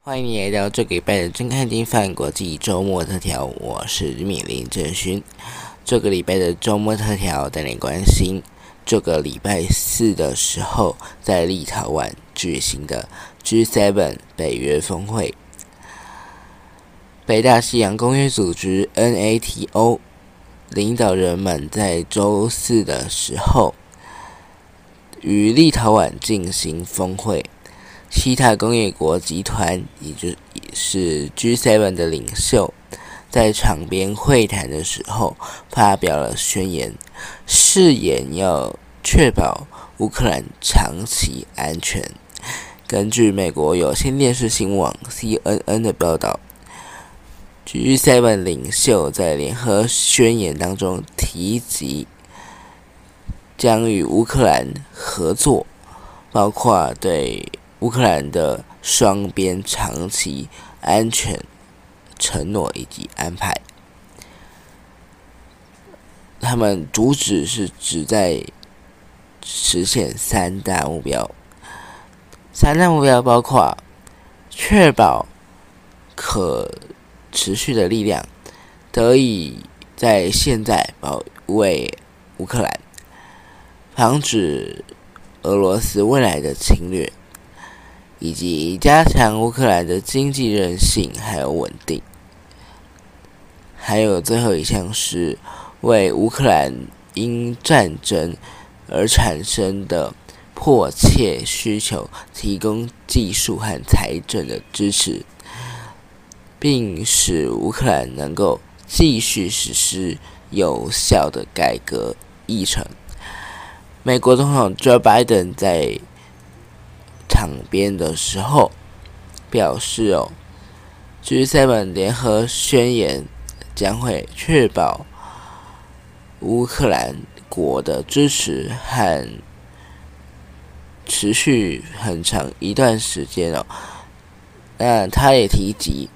欢迎你来到这个礼拜的真看金饭国际周末特调，我是米林正勋。这个礼拜的周末特调带你关心，这个礼拜四的时候，在立陶宛举行的 G7 北约峰会，北大西洋公约组织 NATO 领导人们在周四的时候与立陶宛进行峰会。西塔工业国集团，也就是 G7 的领袖，在场边会谈的时候发表了宣言，誓言要确保乌克兰长期安全。根据美国有线电视新闻网 CNN 的报道，G7 领袖在联合宣言当中提及，将与乌克兰合作，包括对。乌克兰的双边长期安全承诺以及安排，他们主旨是旨在实现三大目标。三大目标包括确保可持续的力量得以在现在保卫乌克兰，防止俄罗斯未来的侵略。以及加强乌克兰的经济韧性还有稳定，还有最后一项是为乌克兰因战争而产生的迫切需求提供技术和财政的支持，并使乌克兰能够继续实施有效的改革议程。美国总统 Joe Biden 在。场边的时候表示：“哦，G7 联合宣言将会确保乌克兰国的支持和持续很长一段时间哦。那他也提及，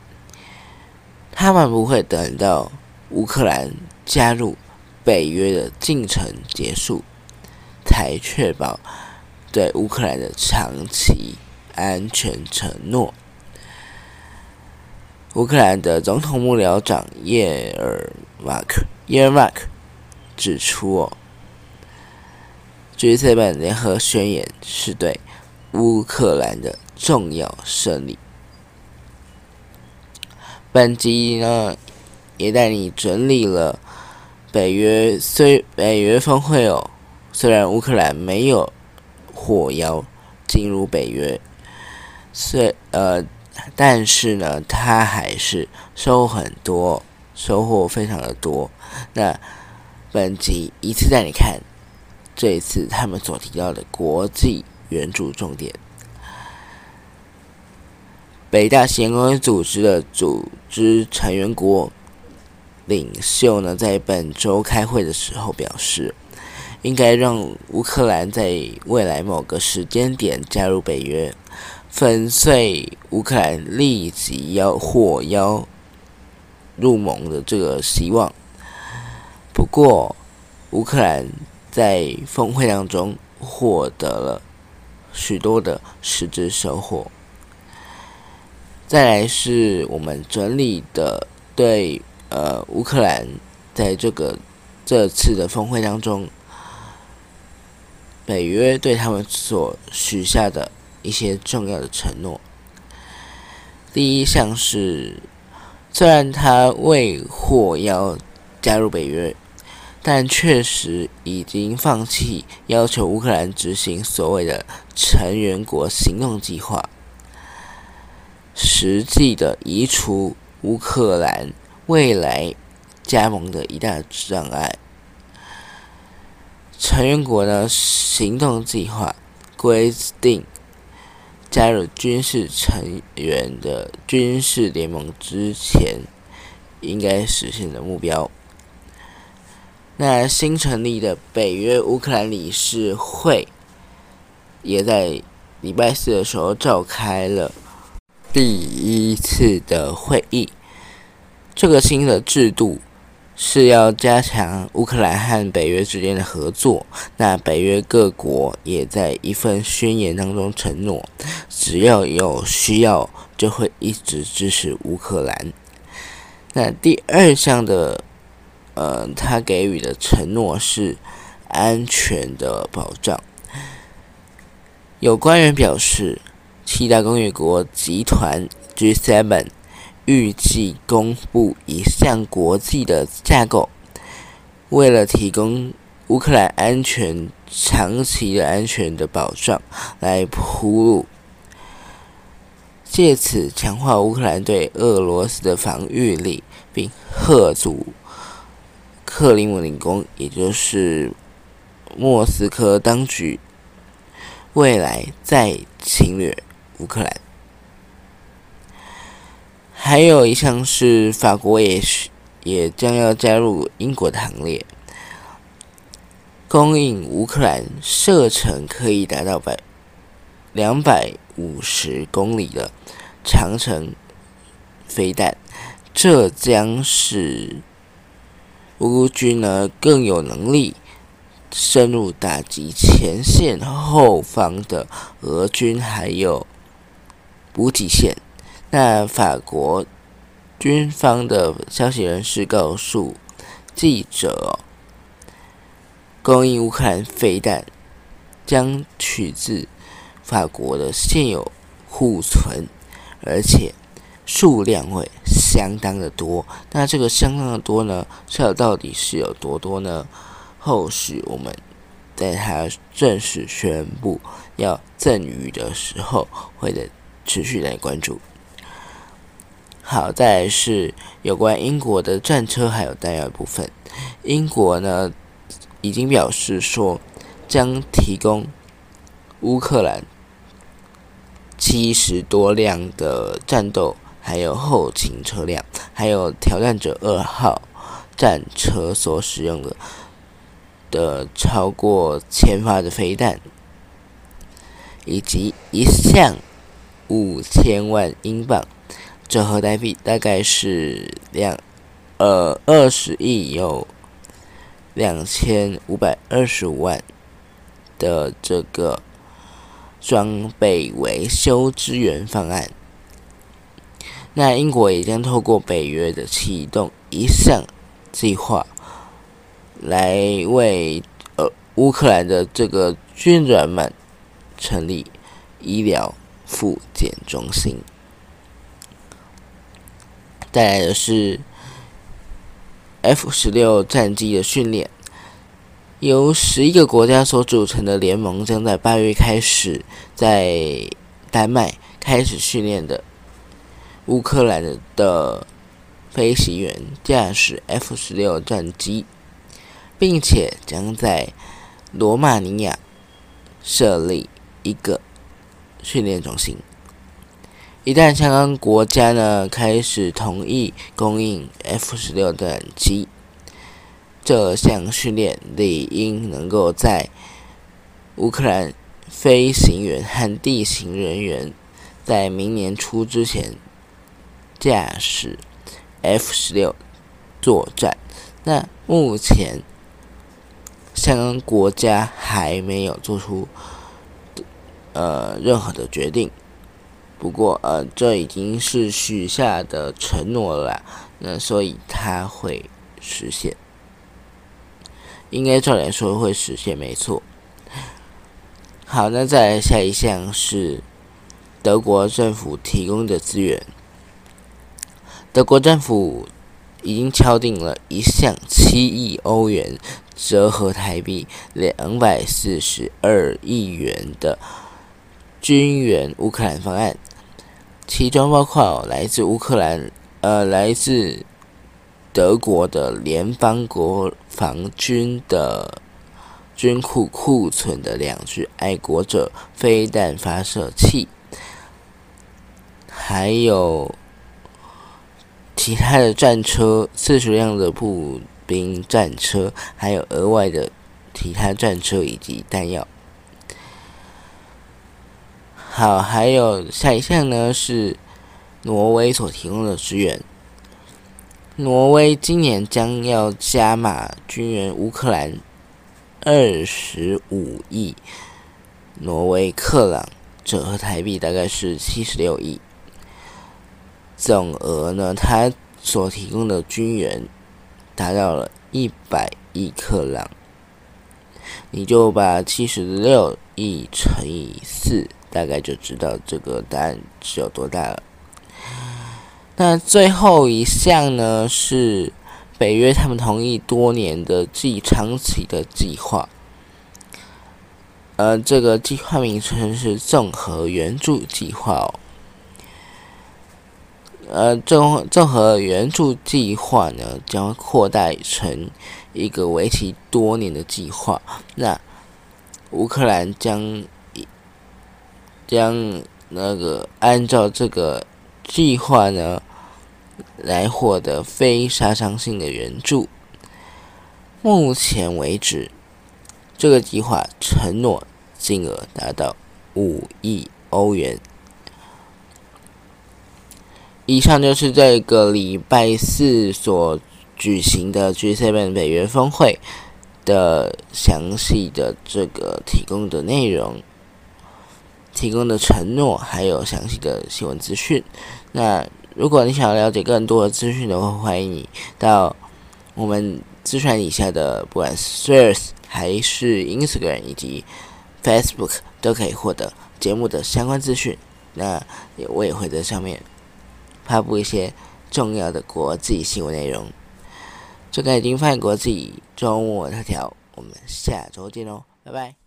他们不会等到乌克兰加入北约的进程结束才确保。”对乌克兰的长期安全承诺。乌克兰的总统幕僚长叶尔马克耶尔马克指出：“哦，G7 联合宣言是对乌克兰的重要胜利。”本集呢，也带你整理了北约虽北约峰会哦，虽然乌克兰没有。获邀进入北约，虽呃，但是呢，他还是收很多，收获非常的多。那本集一次带你看这一次他们所提到的国际援助重点。北大西洋公约组织的组织成员国领袖呢，在本周开会的时候表示。应该让乌克兰在未来某个时间点加入北约，粉碎乌克兰立即要获邀入盟的这个希望。不过，乌克兰在峰会当中获得了许多的实质收获。再来是我们整理的对呃乌克兰在这个这次的峰会当中。北约对他们所许下的一些重要的承诺，第一项是，虽然他未获邀加入北约，但确实已经放弃要求乌克兰执行所谓的成员国行动计划，实际的移除乌克兰未来加盟的一大障碍。成员国的行动计划规定，加入军事成员的军事联盟之前应该实现的目标。那新成立的北约乌克兰理事会也在礼拜四的时候召开了第一次的会议。这个新的制度是要加强乌克兰和北约之间的合作。那北约各国也在一份宣言当中承诺，只要有需要，就会一直支持乌克兰。那第二项的，呃，他给予的承诺是安全的保障。有官员表示，七大工业国集团 G7 预计公布一项国际的架构，为了提供乌克兰安全长期的安全的保障来铺路，借此强化乌克兰对俄罗斯的防御力，并贺阻克里姆林宫，也就是莫斯科当局。未来再侵略乌克兰，还有一项是法国也是也将要加入英国的行列，供应乌克兰射程可以达到百两百五十公里的长城飞弹，这将使乌军呢更有能力。深入打击前线后方的俄军，还有补给线。那法国军方的消息人士告诉记者，供应乌克兰飞弹将取自法国的现有库存，而且数量会相当的多。那这个相当的多呢？这到底是有多多呢？后续我们在他正式宣布要赠予的时候，会的持续来关注。好，再来是有关英国的战车还有弹药部分。英国呢已经表示说，将提供乌克兰七十多辆的战斗还有后勤车辆，还有挑战者二号战车所使用的。的超过千发的飞弹，以及一项五千万英镑，折合台币大概是两呃二十亿有两千五百二十五万的这个装备维修支援方案。那英国也将透过北约的启动一项计划。来为呃乌克兰的这个军人们成立医疗复检中心。带来的是 F 十六战机的训练，由十一个国家所组成的联盟将在八月开始在丹麦开始训练的乌克兰的飞行员驾驶 F 十六战机。并且将在罗马尼亚设立一个训练中心。一旦相关国家呢开始同意供应 F 十六战机，这项训练理应能够在乌克兰飞行员和地形人员在明年初之前驾驶 F 十六作战。那目前。相关国家还没有做出呃任何的决定，不过呃这已经是许下的承诺了，那所以它会实现，应该照理说会实现，没错。好，那再来下一项是德国政府提供的资源，德国政府已经敲定了一项七亿欧元。折合台币两百四十二亿元的军援乌克兰方案，其中包括来自乌克兰、呃来自德国的联邦国防军的军库库存的两具爱国者飞弹发射器，还有其他的战车四十辆的步。兵战车，还有额外的其他战车以及弹药。好，还有下一项呢是挪威所提供的支援。挪威今年将要加码军援乌克兰二十五亿挪威克朗，折合台币大概是七十六亿。总额呢，它所提供的军援达到了一百亿克朗。你就把七十六亿乘以四，大概就知道这个答案是有多大了。那最后一项呢，是北约他们同意多年的既长期的计划。呃，这个计划名称是综合援助计划哦。呃，综综合援助计划呢，将扩大成一个为期多年的计划。那乌克兰将将那个按照这个计划呢，来获得非杀伤性的援助。目前为止，这个计划承诺金额达到五亿欧元。以上就是这个礼拜四所举行的 G7 北约峰会的详细的这个提供的内容、提供的承诺，还有详细的新闻资讯。那如果你想要了解更多的资讯的话，欢迎你到我们资讯以下的，不管是 Threads 还是 Instagram 以及 Facebook，都可以获得节目的相关资讯。那我也会在上面。发布一些重要的国际新闻内容。这个已经翻译国际周末头条，我们下周见喽，拜拜。